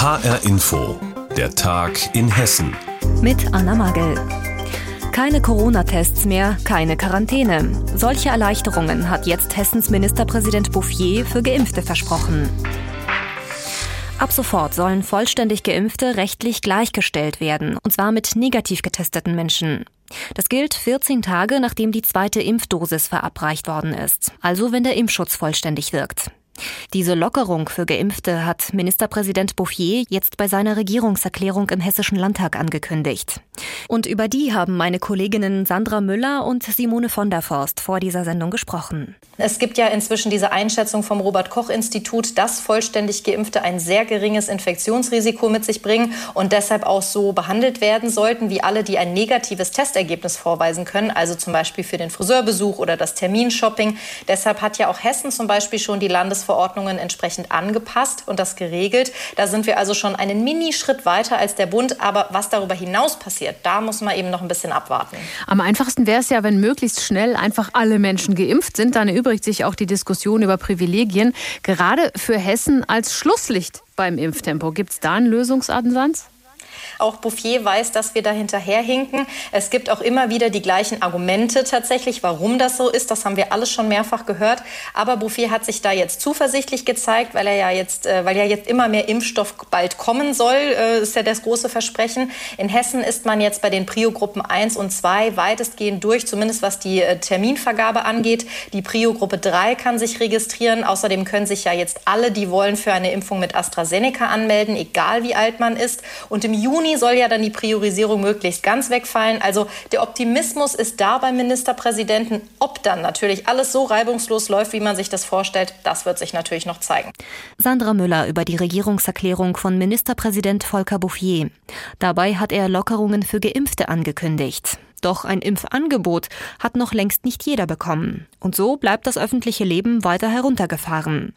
HR Info, der Tag in Hessen. Mit Anna Magel. Keine Corona-Tests mehr, keine Quarantäne. Solche Erleichterungen hat jetzt Hessens Ministerpräsident Bouffier für Geimpfte versprochen. Ab sofort sollen vollständig Geimpfte rechtlich gleichgestellt werden, und zwar mit negativ getesteten Menschen. Das gilt 14 Tage, nachdem die zweite Impfdosis verabreicht worden ist, also wenn der Impfschutz vollständig wirkt. Diese Lockerung für Geimpfte hat Ministerpräsident Bouffier jetzt bei seiner Regierungserklärung im Hessischen Landtag angekündigt. Und über die haben meine Kolleginnen Sandra Müller und Simone von der Forst vor dieser Sendung gesprochen. Es gibt ja inzwischen diese Einschätzung vom Robert Koch Institut, dass vollständig Geimpfte ein sehr geringes Infektionsrisiko mit sich bringen und deshalb auch so behandelt werden sollten wie alle, die ein negatives Testergebnis vorweisen können, also zum Beispiel für den Friseurbesuch oder das Terminshopping. Deshalb hat ja auch Hessen zum Beispiel schon die Landesverordnungen entsprechend angepasst und das geregelt. Da sind wir also schon einen Minischritt weiter als der Bund. Aber was darüber hinaus passiert, da muss man eben noch ein bisschen abwarten. Am einfachsten wäre es ja, wenn möglichst schnell einfach alle Menschen geimpft sind. Dann erübrigt sich auch die Diskussion über Privilegien. Gerade für Hessen als Schlusslicht beim Impftempo. Gibt es da einen Lösungsansatz? Auch Bouffier weiß, dass wir da hinterherhinken. Es gibt auch immer wieder die gleichen Argumente tatsächlich, warum das so ist. Das haben wir alles schon mehrfach gehört. Aber Bouffier hat sich da jetzt zuversichtlich gezeigt, weil er ja jetzt, äh, weil ja jetzt immer mehr Impfstoff bald kommen soll, äh, ist ja das große Versprechen. In Hessen ist man jetzt bei den Prio-Gruppen 1 und 2 weitestgehend durch, zumindest was die äh, Terminvergabe angeht. Die Prio-Gruppe 3 kann sich registrieren. Außerdem können sich ja jetzt alle, die wollen, für eine Impfung mit AstraZeneca anmelden, egal wie alt man ist. Und im Juni Juni soll ja dann die Priorisierung möglichst ganz wegfallen. Also der Optimismus ist da beim Ministerpräsidenten. Ob dann natürlich alles so reibungslos läuft, wie man sich das vorstellt, das wird sich natürlich noch zeigen. Sandra Müller über die Regierungserklärung von Ministerpräsident Volker Bouffier. Dabei hat er Lockerungen für Geimpfte angekündigt. Doch ein Impfangebot hat noch längst nicht jeder bekommen. Und so bleibt das öffentliche Leben weiter heruntergefahren.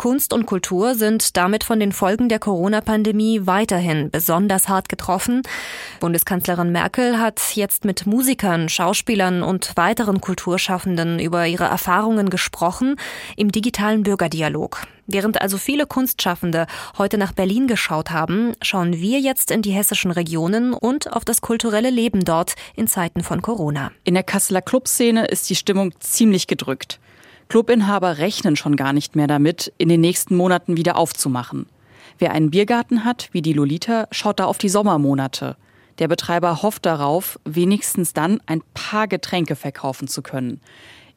Kunst und Kultur sind damit von den Folgen der Corona-Pandemie weiterhin besonders hart getroffen. Bundeskanzlerin Merkel hat jetzt mit Musikern, Schauspielern und weiteren Kulturschaffenden über ihre Erfahrungen gesprochen im digitalen Bürgerdialog. Während also viele Kunstschaffende heute nach Berlin geschaut haben, schauen wir jetzt in die hessischen Regionen und auf das kulturelle Leben dort in Zeiten von Corona. In der Kasseler Clubszene ist die Stimmung ziemlich gedrückt. Clubinhaber rechnen schon gar nicht mehr damit, in den nächsten Monaten wieder aufzumachen. Wer einen Biergarten hat, wie die Lolita, schaut da auf die Sommermonate. Der Betreiber hofft darauf, wenigstens dann ein paar Getränke verkaufen zu können.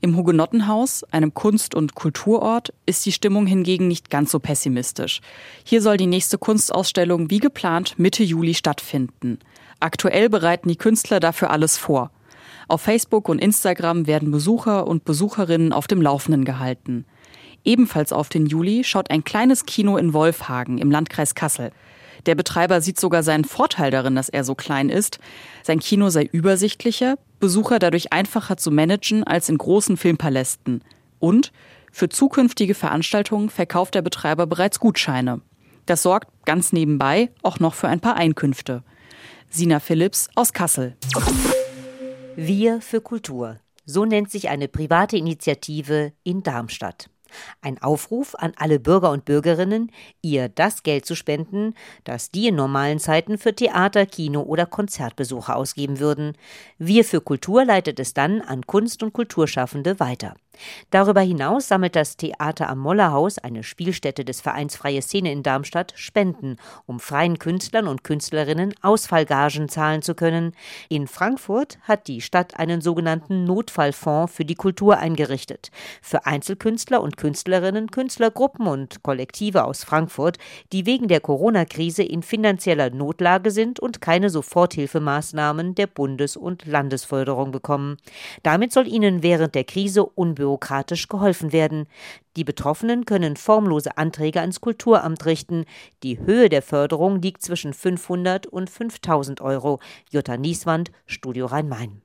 Im Hugenottenhaus, einem Kunst- und Kulturort, ist die Stimmung hingegen nicht ganz so pessimistisch. Hier soll die nächste Kunstausstellung wie geplant Mitte Juli stattfinden. Aktuell bereiten die Künstler dafür alles vor. Auf Facebook und Instagram werden Besucher und Besucherinnen auf dem Laufenden gehalten. Ebenfalls auf den Juli schaut ein kleines Kino in Wolfhagen im Landkreis Kassel. Der Betreiber sieht sogar seinen Vorteil darin, dass er so klein ist. Sein Kino sei übersichtlicher, Besucher dadurch einfacher zu managen als in großen Filmpalästen. Und für zukünftige Veranstaltungen verkauft der Betreiber bereits Gutscheine. Das sorgt ganz nebenbei auch noch für ein paar Einkünfte. Sina Phillips aus Kassel. Wir für Kultur. So nennt sich eine private Initiative in Darmstadt. Ein Aufruf an alle Bürger und Bürgerinnen, ihr das Geld zu spenden, das die in normalen Zeiten für Theater, Kino oder Konzertbesuche ausgeben würden. Wir für Kultur leitet es dann an Kunst- und Kulturschaffende weiter. Darüber hinaus sammelt das Theater am Mollerhaus, eine Spielstätte des Vereins Freie Szene in Darmstadt, Spenden, um freien Künstlern und Künstlerinnen Ausfallgagen zahlen zu können. In Frankfurt hat die Stadt einen sogenannten Notfallfonds für die Kultur eingerichtet. Für Einzelkünstler und Künstlerinnen, Künstlergruppen und Kollektive aus Frankfurt, die wegen der Corona-Krise in finanzieller Notlage sind und keine Soforthilfemaßnahmen der Bundes- und Landesförderung bekommen. Damit soll ihnen während der Krise unbürokratisch geholfen werden. Die Betroffenen können formlose Anträge ans Kulturamt richten. Die Höhe der Förderung liegt zwischen 500 und 5000 Euro. Jutta Nieswand, Studio Rhein-Main.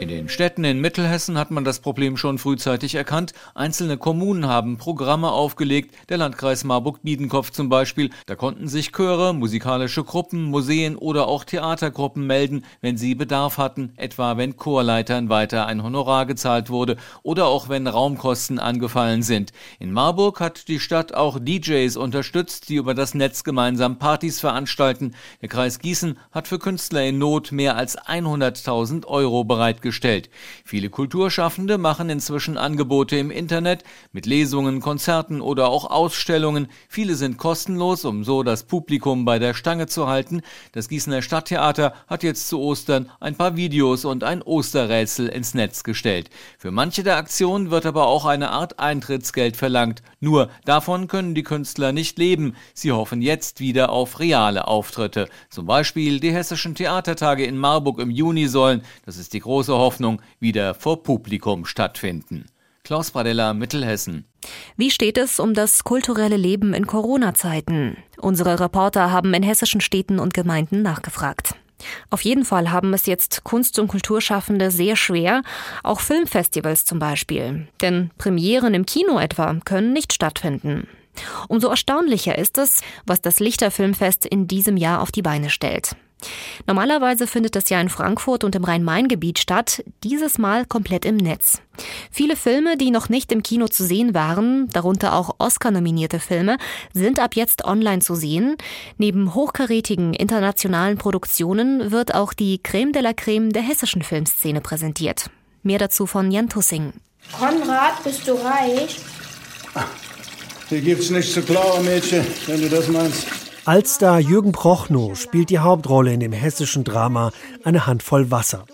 In den Städten in Mittelhessen hat man das Problem schon frühzeitig erkannt. Einzelne Kommunen haben Programme aufgelegt, der Landkreis Marburg-Biedenkopf zum Beispiel. Da konnten sich Chöre, musikalische Gruppen, Museen oder auch Theatergruppen melden, wenn sie Bedarf hatten, etwa wenn Chorleitern weiter ein Honorar gezahlt wurde oder auch wenn Raumkosten angefallen sind. In Marburg hat die Stadt auch DJs unterstützt, die über das Netz gemeinsam Partys veranstalten. Der Kreis Gießen hat für Künstler in Not mehr als 100.000 Euro bereitgestellt bereitgestellt. Viele Kulturschaffende machen inzwischen Angebote im Internet mit Lesungen, Konzerten oder auch Ausstellungen. Viele sind kostenlos, um so das Publikum bei der Stange zu halten. Das Gießener Stadttheater hat jetzt zu Ostern ein paar Videos und ein Osterrätsel ins Netz gestellt. Für manche der Aktionen wird aber auch eine Art Eintrittsgeld verlangt. Nur davon können die Künstler nicht leben. Sie hoffen jetzt wieder auf reale Auftritte. Zum Beispiel die Hessischen Theatertage in Marburg im Juni sollen, das ist die große Hoffnung, wieder vor Publikum stattfinden. Klaus Bradella, Mittelhessen. Wie steht es um das kulturelle Leben in Corona-Zeiten? Unsere Reporter haben in hessischen Städten und Gemeinden nachgefragt. Auf jeden Fall haben es jetzt Kunst- und Kulturschaffende sehr schwer, auch Filmfestivals zum Beispiel. Denn Premieren im Kino etwa können nicht stattfinden. Umso erstaunlicher ist es, was das Lichterfilmfest in diesem Jahr auf die Beine stellt. Normalerweise findet das ja in Frankfurt und im Rhein-Main-Gebiet statt, dieses Mal komplett im Netz. Viele Filme, die noch nicht im Kino zu sehen waren, darunter auch Oscar-nominierte Filme, sind ab jetzt online zu sehen. Neben hochkarätigen internationalen Produktionen wird auch die Creme de la Creme der hessischen Filmszene präsentiert. Mehr dazu von Jan Tussing. Konrad, bist du reich? Hier gibt's nichts zu klauen, Mädchen, wenn du das meinst. Altstar Jürgen Prochnow spielt die Hauptrolle in dem hessischen Drama Eine Handvoll Wasser.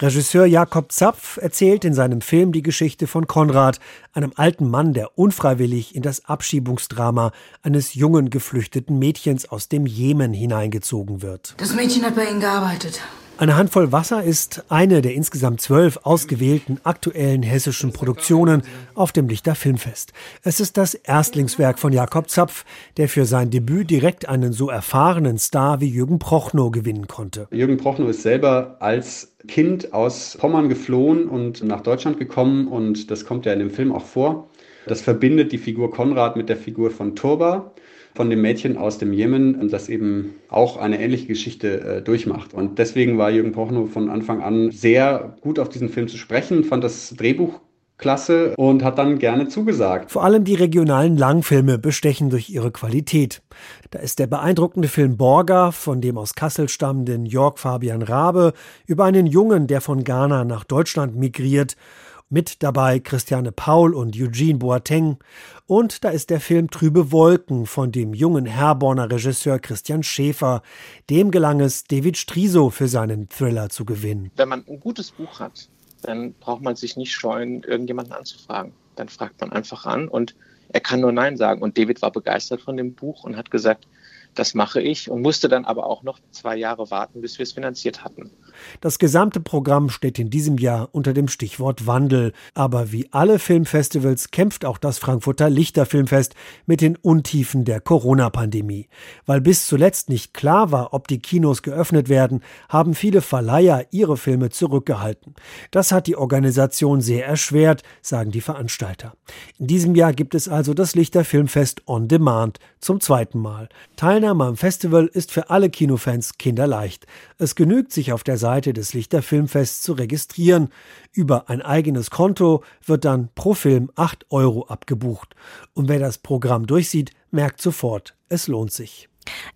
Regisseur Jakob Zapf erzählt in seinem Film die Geschichte von Konrad, einem alten Mann, der unfreiwillig in das Abschiebungsdrama eines jungen geflüchteten Mädchens aus dem Jemen hineingezogen wird. Das Mädchen hat bei Ihnen gearbeitet. Eine Handvoll Wasser ist eine der insgesamt zwölf ausgewählten aktuellen hessischen Produktionen auf dem Lichter Filmfest. Es ist das Erstlingswerk von Jakob Zapf, der für sein Debüt direkt einen so erfahrenen Star wie Jürgen Prochnow gewinnen konnte. Jürgen Prochnow ist selber als Kind aus Pommern geflohen und nach Deutschland gekommen und das kommt ja in dem Film auch vor. Das verbindet die Figur Konrad mit der Figur von Turba von dem Mädchen aus dem Jemen, das eben auch eine ähnliche Geschichte äh, durchmacht. Und deswegen war Jürgen Prochnow von Anfang an sehr gut auf diesen Film zu sprechen, fand das Drehbuch klasse und hat dann gerne zugesagt. Vor allem die regionalen Langfilme bestechen durch ihre Qualität. Da ist der beeindruckende Film Borga von dem aus Kassel stammenden Jörg Fabian Rabe über einen Jungen, der von Ghana nach Deutschland migriert mit dabei Christiane Paul und Eugene Boateng. Und da ist der Film Trübe Wolken von dem jungen Herborner Regisseur Christian Schäfer. Dem gelang es, David Striso für seinen Thriller zu gewinnen. Wenn man ein gutes Buch hat, dann braucht man sich nicht scheuen, irgendjemanden anzufragen. Dann fragt man einfach an und er kann nur Nein sagen. Und David war begeistert von dem Buch und hat gesagt, das mache ich und musste dann aber auch noch zwei Jahre warten, bis wir es finanziert hatten. Das gesamte Programm steht in diesem Jahr unter dem Stichwort Wandel. Aber wie alle Filmfestivals kämpft auch das Frankfurter Lichterfilmfest mit den Untiefen der Corona-Pandemie. Weil bis zuletzt nicht klar war, ob die Kinos geöffnet werden, haben viele Verleiher ihre Filme zurückgehalten. Das hat die Organisation sehr erschwert, sagen die Veranstalter. In diesem Jahr gibt es also das Lichterfilmfest on Demand zum zweiten Mal. Teilnahme am Festival ist für alle Kinofans kinderleicht. Es genügt, sich auf der Seite des Lichter Filmfests zu registrieren. Über ein eigenes Konto wird dann pro Film 8 Euro abgebucht. Und wer das Programm durchsieht, merkt sofort, es lohnt sich.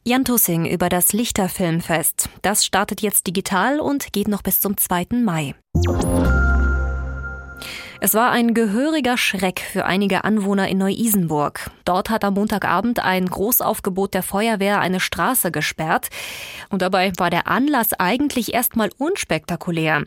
Jan Tussing über das Lichter Filmfest. Das startet jetzt digital und geht noch bis zum 2. Mai. Es war ein gehöriger Schreck für einige Anwohner in Neu-Isenburg. Dort hat am Montagabend ein Großaufgebot der Feuerwehr eine Straße gesperrt. Und dabei war der Anlass eigentlich erstmal unspektakulär.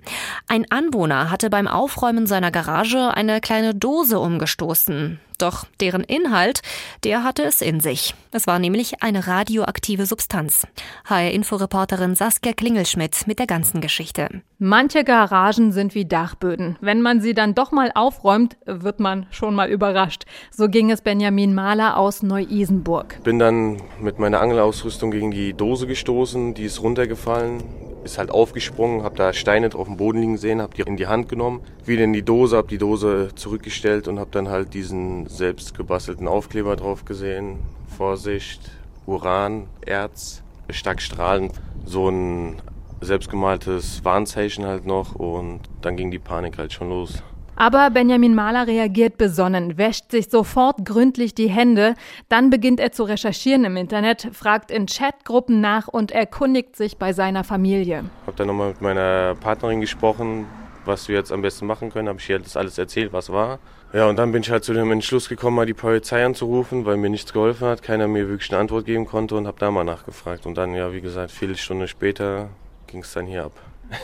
Ein Anwohner hatte beim Aufräumen seiner Garage eine kleine Dose umgestoßen. Doch deren Inhalt, der hatte es in sich. Es war nämlich eine radioaktive Substanz. HR-Inforeporterin Saskia Klingelschmidt mit der ganzen Geschichte. Manche Garagen sind wie Dachböden. Wenn man sie dann doch mal aufräumt, wird man schon mal überrascht. So ging es Benjamin Mahler aus Neu-Isenburg. Bin dann mit meiner Angelausrüstung gegen die Dose gestoßen, die ist runtergefallen ist halt aufgesprungen, habe da Steine auf dem Boden liegen sehen, habe die in die Hand genommen, wieder in die Dose, habe die Dose zurückgestellt und habe dann halt diesen selbst gebastelten Aufkleber drauf gesehen. Vorsicht, Uran, Erz, stark strahlend. So ein selbstgemaltes Warnzeichen halt noch und dann ging die Panik halt schon los. Aber Benjamin Mahler reagiert besonnen, wäscht sich sofort gründlich die Hände. Dann beginnt er zu recherchieren im Internet, fragt in Chatgruppen nach und erkundigt sich bei seiner Familie. Ich habe dann nochmal mit meiner Partnerin gesprochen, was wir jetzt am besten machen können. Habe ich ihr das alles erzählt, was war. Ja, und dann bin ich halt zu dem Entschluss gekommen, mal die Polizei anzurufen, weil mir nichts geholfen hat, keiner mir wirklich eine Antwort geben konnte und habe da mal nachgefragt. Und dann, ja, wie gesagt, viele Stunden später ging es dann hier ab.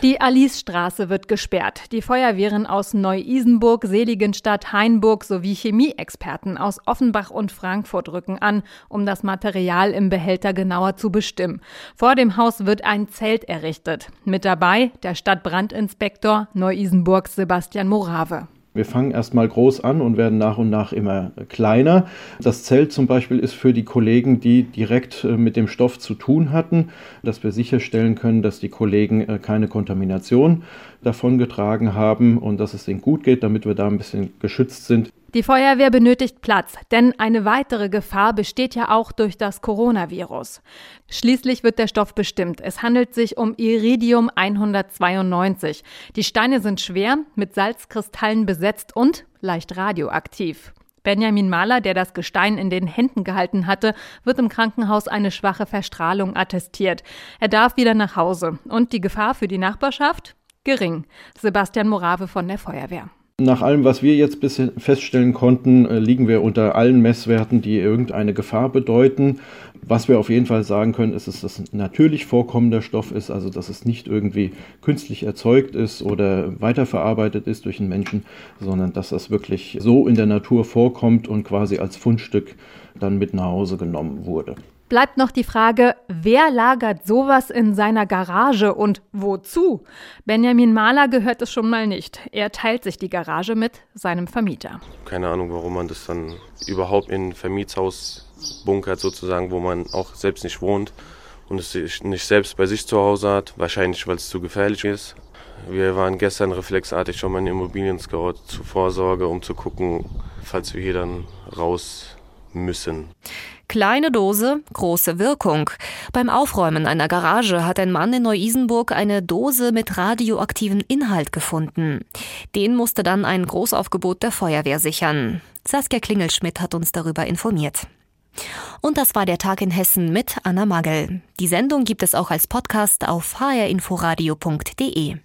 Die Alicestraße wird gesperrt. Die Feuerwehren aus Neu-Isenburg, Seligenstadt, Hainburg sowie Chemieexperten aus Offenbach und Frankfurt rücken an, um das Material im Behälter genauer zu bestimmen. Vor dem Haus wird ein Zelt errichtet. Mit dabei der Stadtbrandinspektor Neu-Isenburg Sebastian Morave. Wir fangen erstmal groß an und werden nach und nach immer kleiner. Das Zelt zum Beispiel ist für die Kollegen, die direkt äh, mit dem Stoff zu tun hatten, dass wir sicherstellen können, dass die Kollegen äh, keine Kontamination davongetragen haben und dass es ihnen gut geht, damit wir da ein bisschen geschützt sind. Die Feuerwehr benötigt Platz, denn eine weitere Gefahr besteht ja auch durch das Coronavirus. Schließlich wird der Stoff bestimmt. Es handelt sich um Iridium 192. Die Steine sind schwer, mit Salzkristallen besetzt und leicht radioaktiv. Benjamin Mahler, der das Gestein in den Händen gehalten hatte, wird im Krankenhaus eine schwache Verstrahlung attestiert. Er darf wieder nach Hause. Und die Gefahr für die Nachbarschaft? Gering. Sebastian Morave von der Feuerwehr. Nach allem, was wir jetzt bisher feststellen konnten, äh, liegen wir unter allen Messwerten, die irgendeine Gefahr bedeuten. Was wir auf jeden Fall sagen können, ist, dass es natürlich vorkommender Stoff ist, also dass es nicht irgendwie künstlich erzeugt ist oder weiterverarbeitet ist durch einen Menschen, sondern dass das wirklich so in der Natur vorkommt und quasi als Fundstück dann mit nach Hause genommen wurde bleibt noch die Frage, wer lagert sowas in seiner Garage und wozu? Benjamin Mahler gehört es schon mal nicht. Er teilt sich die Garage mit seinem Vermieter. Keine Ahnung, warum man das dann überhaupt in ein Vermietshaus bunkert, sozusagen, wo man auch selbst nicht wohnt und es nicht selbst bei sich zu Hause hat. Wahrscheinlich, weil es zu gefährlich ist. Wir waren gestern reflexartig schon mal in Immobilien-Scout zur Vorsorge, um zu gucken, falls wir hier dann raus müssen. Kleine Dose, große Wirkung. Beim Aufräumen einer Garage hat ein Mann in Neu-Isenburg eine Dose mit radioaktivem Inhalt gefunden. Den musste dann ein Großaufgebot der Feuerwehr sichern. Saskia Klingelschmidt hat uns darüber informiert. Und das war der Tag in Hessen mit Anna Magel. Die Sendung gibt es auch als Podcast auf hrinforadio.de.